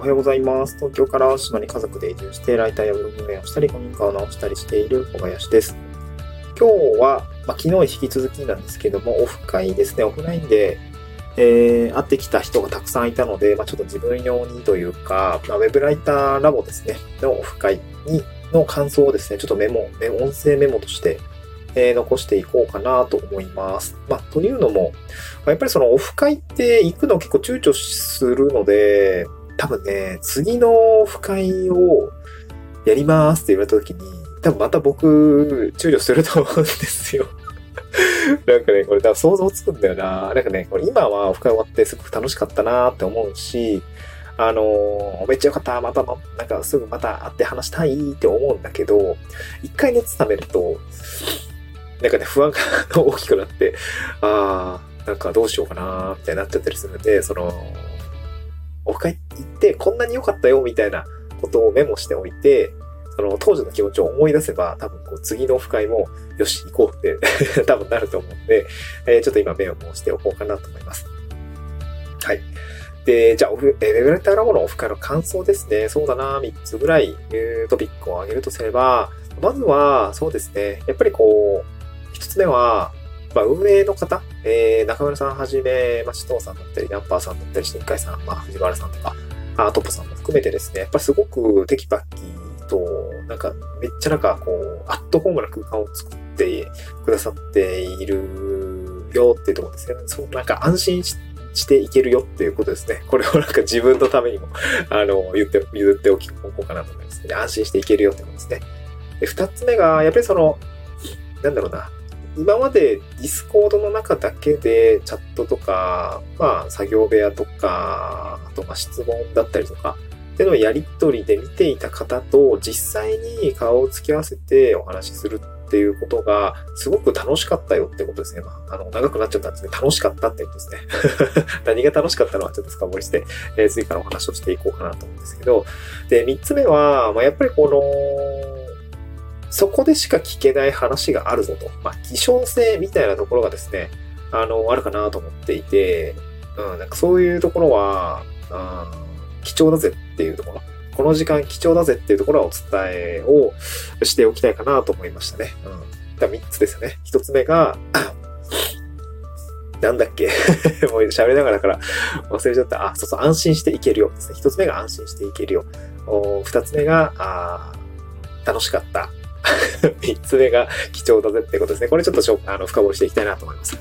おはようございます。東京から島に家族で移住して、ライターやブログ運営をしたり、古民家を直したりしている小林です。今日は、まあ、昨日引き続きなんですけども、オフ会ですね、オフラインで、えー、会ってきた人がたくさんいたので、まあ、ちょっと自分用にというか、まあ、ウェブライターラボですね、のオフ会に、の感想をですね、ちょっとメモ、音声メモとして、え、残していこうかなと思います。まあ、というのも、やっぱりそのオフ会って行くの結構躊躇するので、多分ね、次のオフ会をやりますって言われた時に、多分また僕、躊躇すると思うんですよ。なんかね、これ多分想像つくんだよな。なんかね、これ今はオフ会終わってすごく楽しかったなって思うし、あのー、めっちゃよかった、また、なんかすぐまた会って話したいって思うんだけど、一回熱冷めると、なんかね、不安が 大きくなって、ああ、なんかどうしようかな、みたいになっちゃったりするんで、その、オフ会行ってこんなに良かったよ、みたいなことをメモしておいて、その当時の気持ちを思い出せば、多分こう次のオフ会も、よし、行こうって 多分なると思うんで、えー、ちょっと今メモをしておこうかなと思います。はい。で、じゃあ、オフ、えー、ウェブライターラボのオフ会の感想ですね。そうだな、3つぐらい、えー、トピックを挙げるとすれば、まずは、そうですね。やっぱりこう、一つ目は、まあ、運営の方、えー、中村さんはじめ、まあ、首藤さんだったり、ナンパーさんだったり、新海さん、まあ、藤原さんとか、あトッポさんも含めてですね、やっぱりすごくテキパキと、なんか、めっちゃなんか、こう、アットホームな空間を作ってくださっているよっていうところですね。そう、なんか安心ししていけるよっていうことですね。これをなんか自分のためにも、あの、言って、言っておき、おこうかなと思いますね。安心していけるよってことですね。で、二つ目が、やっぱりその、なんだろうな、今までディスコードの中だけでチャットとか、まあ作業部屋とか、あとまあ質問だったりとか、っていうのやりとりで見ていた方と実際に顔を突き合わせてお話しするっていうことがすごく楽しかったよってことですね。まあ、あの、長くなっちゃったんですね。楽しかったってことですね。何が楽しかったのはちょっと深掘りして、えー、次からお話をしていこうかなと思うんですけど、で、三つ目は、まあ、やっぱりこの、そこでしか聞けない話があるぞと。まあ、希少性みたいなところがですね、あの、あるかなと思っていて、うん、なんかそういうところは、うん、貴重だぜっていうところ。この時間貴重だぜっていうところはお伝えをしておきたいかなと思いましたね。うん。だ3つですよね。1つ目が、なんだっけ？もう喋りながらだから忘れちゃった。あ、そうそう、安心していけるよですね。1つ目が安心していけるよ。2つ目が、あ楽しかった。3つ目が貴重だぜってことですね。これちょっとょあの深掘りしていきたいなと思います。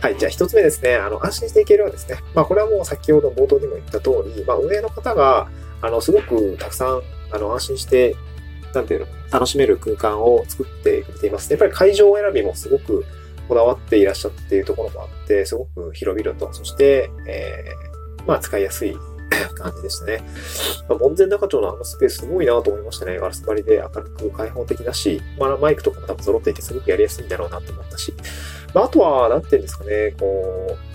はい。じゃあ一つ目ですね。あの、安心していけるようですね。まあこれはもう先ほど冒頭にも言った通り、まあ運営の方が、あの、すごくたくさん、あの、安心して、なんていうの、楽しめる空間を作ってくれています。やっぱり会場選びもすごくこだわっていらっしゃっているところもあって、すごく広々と、そして、えー、まあ使いやすい感じでしたね。まあ、門前仲町のあのスペースすごいなと思いましたね。ガラス張りで明るく開放的だし、まあ、マイクとかも多分揃っていてすごくやりやすいんだろうなと思ったし、まあ、あとは、なんていうんですかね、こう、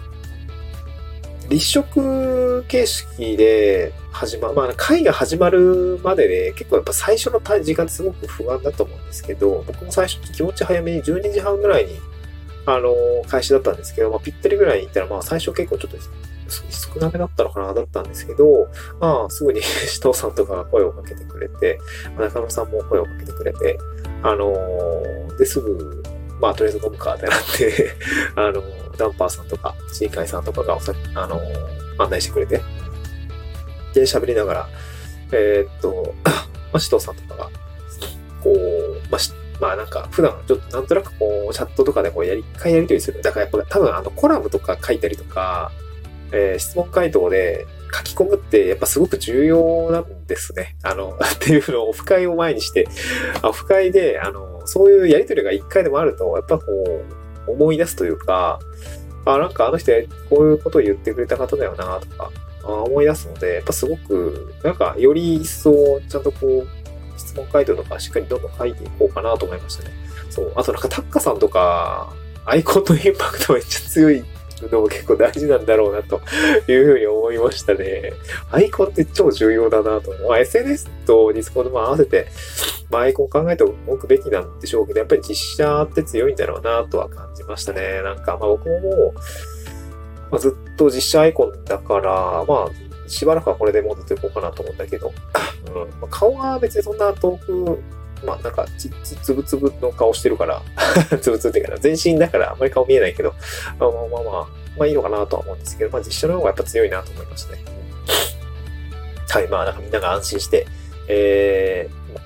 立食形式で始まる、まあ、会が始まるまでで、結構やっぱ最初の時間ってすごく不安だと思うんですけど、僕も最初気持ち早めに12時半ぐらいに、あの、開始だったんですけど、まあ、ぴったりぐらいに行ったら、まあ、最初結構ちょっと少なめだったのかなだったんですけど、まあ、すぐに 首藤さんとかが声をかけてくれて、中野さんも声をかけてくれて、あのー、で、すぐ、まあ、とりあえず飲むかってなって あのー、ダンパーさんとか、新海さんとかがおさ、あのー、案内してくれて、で、喋りながら、えー、っと、まあ、首藤さんとかが、こう、まあ、まあなんか普段ちょっとなんとなくこうチャットとかでこうやり、一回やりとりする。だからやっぱ多分あのコラムとか書いたりとか、えー、質問回答で書き込むってやっぱすごく重要なんですね。あの、っていうのをオフ会を前にして、オフ会で、あの、そういうやりとりが一回でもあると、やっぱこう、思い出すというか、あ、なんかあの人こういうことを言ってくれた方だよな、とか、思い出すので、やっぱすごく、なんかより一層ちゃんとこう、質問回答とかしっかりどんどん書いていこうかなと思いましたね。そう。あとなんかタッカさんとか、アイコンのインパクトめっちゃ強いのも結構大事なんだろうなというふうに思いましたね。アイコンって超重要だなと。まあ、SNS とディスコードも合わせて、まあ、アイコン考えておくべきなんでしょうけど、やっぱり実写って強いんだろうなとは感じましたね。なんか、まあ僕ももう、まあ、ずっと実写アイコンだから、まあ、しばらくはこれで戻っていこうかなと思うんだけど、うんまあ、顔は別にそんな遠く、まあなんかつ、つ、ぶつぶの顔してるから つぶつぶっていうか全身だからあんまり顔見えないけど、まあまあまあまあ、まあいいのかなとは思うんですけど、まあ実写の方がやっぱ強いなと思いましたね。はい、まあなんかみんなが安心して、えー、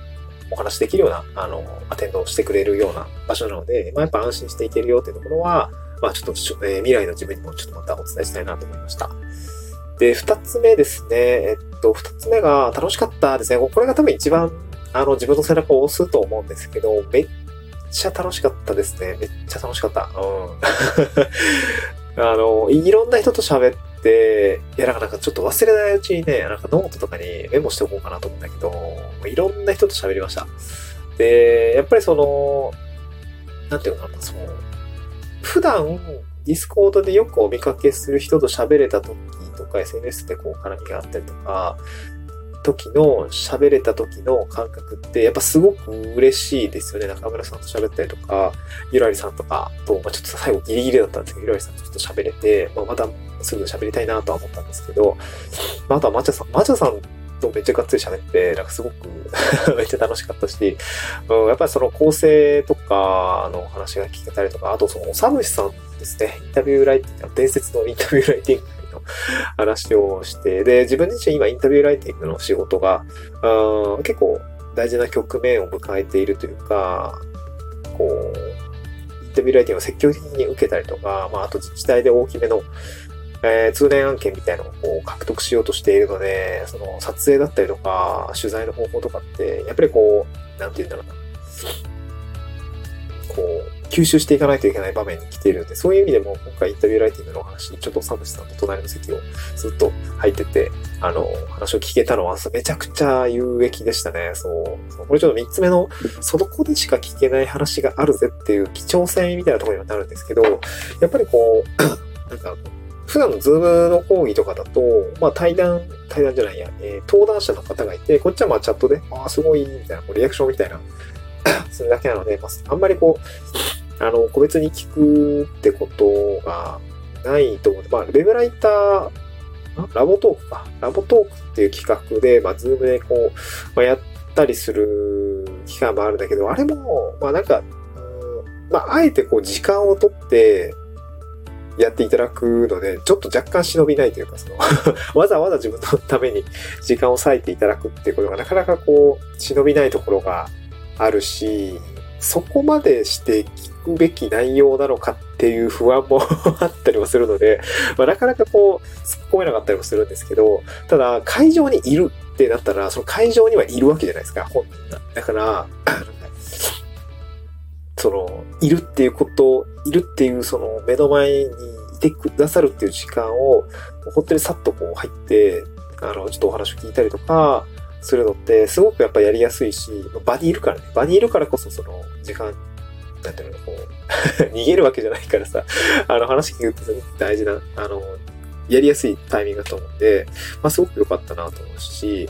お話できるような、あの、アテンドをしてくれるような場所なので、まあやっぱ安心していけるよっていうところは、まあちょっと、えー、未来の自分にもちょっとまたお伝えしたいなと思いました。で、二つ目ですね。えっと、二つ目が楽しかったですね。これが多分一番、あの、自分の背中を押すと思うんですけど、めっちゃ楽しかったですね。めっちゃ楽しかった。うん。あの、いろんな人と喋って、いや、なんかなんかちょっと忘れないうちにね、なんかノートとかにメモしておこうかなと思うんだけど、いろんな人と喋りました。で、やっぱりその、なんていうのかな、その、普段、ディスコードでよくお見かけする人と喋れた時とか、SNS でこう絡みがあったりとか、時の喋れた時の感覚ってやっぱすごく嬉しいですよね。中村さんと喋ったりとか、ゆらりさんとかと、まあ、ちょっと最後ギリギリだったんですけど、ゆらりさんとちょっと喋れて、まあ、またすぐ喋りたいなとは思ったんですけど、まあ、あとはまちゃさん、まちゃさんとめっちゃがっつり喋って、なんかすごく めっちゃ楽しかったし、うん、やっぱりその構成とかの話が聞けたりとか、あとそのおさむしさんですね、インタビューライティング、伝説のインタビューライティングの話をして、で、自分自身今インタビューライティングの仕事が、うん、結構大事な局面を迎えているというか、こう、インタビューライティングを積極的に受けたりとか、まあ、あと自治体で大きめのえー、通年案件みたいなのをこう獲得しようとしているので、その撮影だったりとか、取材の方法とかって、やっぱりこう、なんて言うんだろうな。こう、吸収していかないといけない場面に来ているので、そういう意味でも今回インタビューライティングのお話にちょっとサムシさんと隣の席をずっと入ってて、あの、話を聞けたのはめちゃくちゃ有益でしたね。そう。これちょっと三つ目の、そこでしか聞けない話があるぜっていう貴重性みたいなところにはなるんですけど、やっぱりこう、なんか、普段のズームの講義とかだと、まあ対談、対談じゃないや、えー、登壇者の方がいて、こっちはまあチャットで、ああ、すごい、みたいな、リアクションみたいな、するだけなので、まあ、あんまりこう、あの、個別に聞くってことがないと思う。まあ、ウェブライター、ラボトークか。ラボトークっていう企画で、まあ、ズームでこう、まあ、やったりする機会もあるんだけど、あれも、まあなんか、まあ、あえてこう、時間をとって、やっていただくので、ちょっと若干忍びないというか、その わざわざ自分のために時間を割いていただくっていうことがなかなかこう、忍びないところがあるし、そこまでして聞くべき内容なのかっていう不安も あったりもするので、まあ、なかなかこう、突っ込めなかったりもするんですけど、ただ、会場にいるってなったら、その会場にはいるわけじゃないですか、本人が。だから、その、いるっていうこと、いるっていうその目の前にいてくださるっていう時間を、本当にさっとこう入って、あの、ちょっとお話を聞いたりとか、するのって、すごくやっぱやりやすいし、場にいるからね。場にいるからこそその、時間、なんていうの、こう、逃げるわけじゃないからさ、あの、話聞くってすごく大事な、あの、やりやすいタイミングだと思うんで、まあ、すごく良かったなと思うし、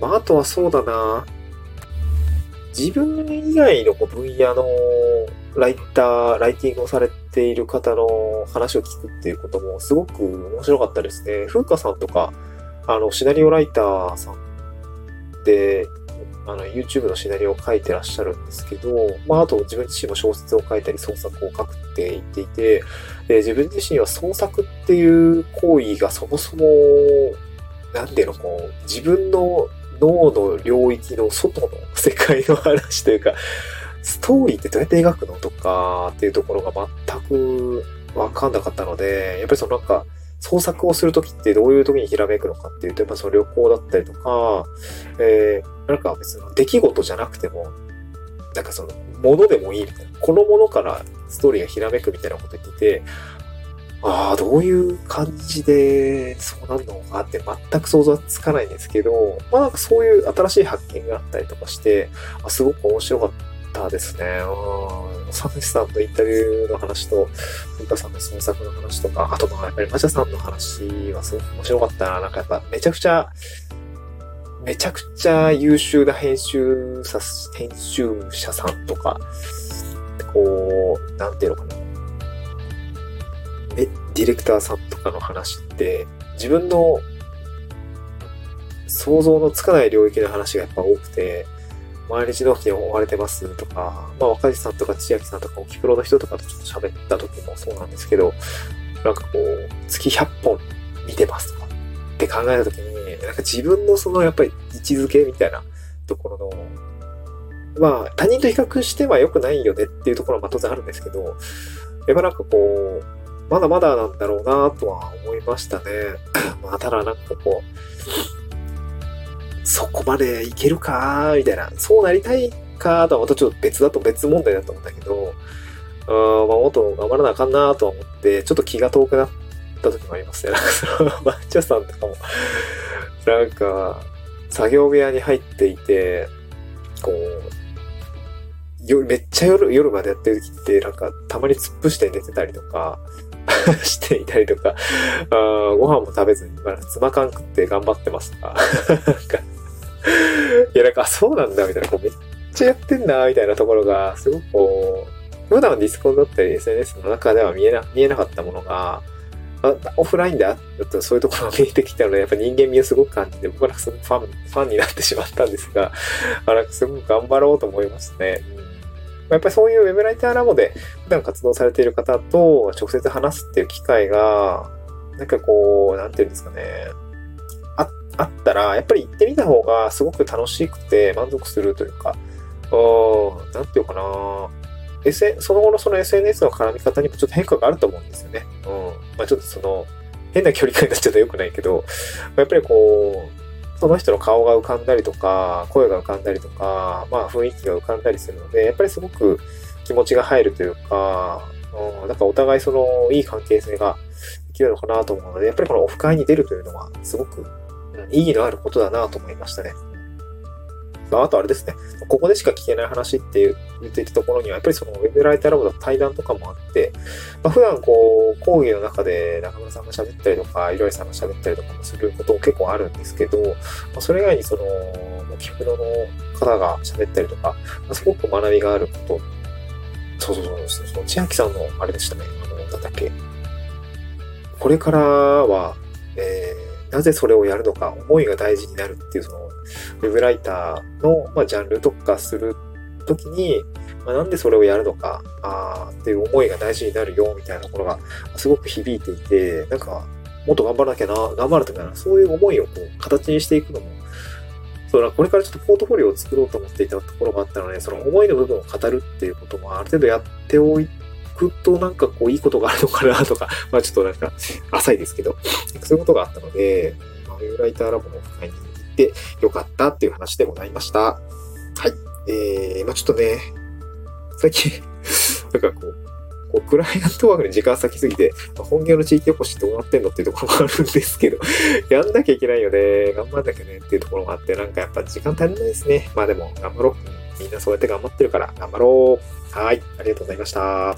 まあ、あとはそうだな、自分以外の分野のライター、ライティングをされている方の話を聞くっていうこともすごく面白かったですね。風花さんとか、あの、シナリオライターさん、あの、YouTube のシナリオを書いてらっしゃるんですけど、まあ、あと自分自身も小説を書いたり創作を書くって言っていて、で自分自身は創作っていう行為がそもそも、なんていうの、こう、自分の脳の領域の外の世界の話というか、ストーリーってどうやって描くのとかっていうところが全くわかんなかったので、やっぱりそのなんか、創作をするときってどういうときにひらめくのかっていうと、やっぱその旅行だったりとか、えー、なんか別の出来事じゃなくても、なんかその、ものでもいいみたいな。このものからストーリーがひらめくみたいなこと言ってて、ああ、どういう感じでそうなるのかって全く想像はつかないんですけど、まあなんかそういう新しい発見があったりとかして、あすごく面白かったですね。うん。サムシさんのインタビューの話と、文化さんの創作の話とか、あとまあやっぱりマチャさんの話はすごく面白かったな。なんかやっぱめちゃくちゃ、めちゃくちゃ優秀な編集者、編集者さんとか、こう、なんていうのかな。え、ディレクターさんとかの話って、自分の想像のつかない領域の話がやっぱ多くて、毎日納期に追われてますとか、まあ若地さんとか千秋さんとか、沖プロの人とかとちょっと喋った時もそうなんですけど、なんかこう、月100本見てますとかって考えた時に、なんか自分のそのやっぱり位置づけみたいなところの、まあ他人と比較しては良くないよねっていうところは当然あるんですけど、やっぱなんかこう、まだまだなんだろうなとは思いましたね。まあただなんかこう、そこまでいけるか？みたいな。そうなりたいかとはまたちょっと別だと別問題だと思うんだけど、あまあ、もっと頑張らなあかんなと思って、ちょっと気が遠くなった時もありますね。なんかその、マッチョさんとかも、なんか、作業部屋に入っていて、こう、夜、めっちゃ夜、夜までやってる時って、なんか、たまに突っ伏して寝てたりとか、していたりとか、あご飯も食べずに、まあ、妻缶食って頑張ってますとか、なんか、なんか、そうなんだ、みたいな、こうめっちゃやってんな、みたいなところが、すごくこう、普段ディスコンだったり SNS の中では見えな、見えなかったものが、オフラインであったそういうところが見えてきたので、やっぱ人間味をすごく感じて、僕はすごくファン、ファンになってしまったんですが、あなんかすごく頑張ろうと思いますね。やっぱりそういうウェブライターラボで普段活動されている方と直接話すっていう機会が、なんかこう、なんていうんですかね、あったら、やっぱり行ってみた方がすごく楽しくて満足するというか、うん、なんていうかな、S、その後のその SNS の絡み方にもちょっと変化があると思うんですよね。うん。まあちょっとその、変な距離感になっちゃうと良くないけど、やっぱりこう、その人の顔が浮かんだりとか、声が浮かんだりとか、まあ雰囲気が浮かんだりするので、やっぱりすごく気持ちが入るというか、うん、なんかお互いそのいい関係性ができるのかなと思うので、やっぱりこのオフ会に出るというのはすごく、意義のあることだなと思いましたね。まあ、あとあれですね、ここでしか聞けない話って言っていたところには、やっぱりそのウェブライターラボの対談とかもあって、まあ、普段こう、講義の中で中村さんが喋ったりとか、いろいさんが喋ったりとかもすること結構あるんですけど、まあ、それ以外にその、キプロの方が喋ったりとか、まあ、すごく学びがあること、そうそうそう、その千秋さんのあれでしたね、あの、なんだっけ、これからは、えー、なぜそれをやるのか、思いが大事になるっていう、その、ウェブライターの、まあ、ジャンル特化するときに、まあ、なんでそれをやるのかあっていう思いが大事になるよみたいなところがすごく響いていて、なんかもっと頑張らなきゃな、頑張るというかな、そういう思いをこう形にしていくのも、そうだ、これからちょっとポートフォリオを作ろうと思っていたところがあったので、その思いの部分を語るっていうこともある程度やっておいてくとなんかこういいことがあるのかなとか、まあちょっとなんか浅いですけど、そういうことがあったので、まあ、ウェブライターラボの深いに行ってよかったっていう話でございました。はい。えー、まあちょっとね、最近 なんかこう、こうクライアントワークに時間割きすぎて、本業の地域おこしどうなってんのっていうところもあるんですけど、やんなきゃいけないよね、頑張んなきゃねっていうところがあって、なんかやっぱ時間足りないですね。まあでも頑張ろう。みんなそうやって頑張ってるから頑張ろう。はい。ありがとうございました。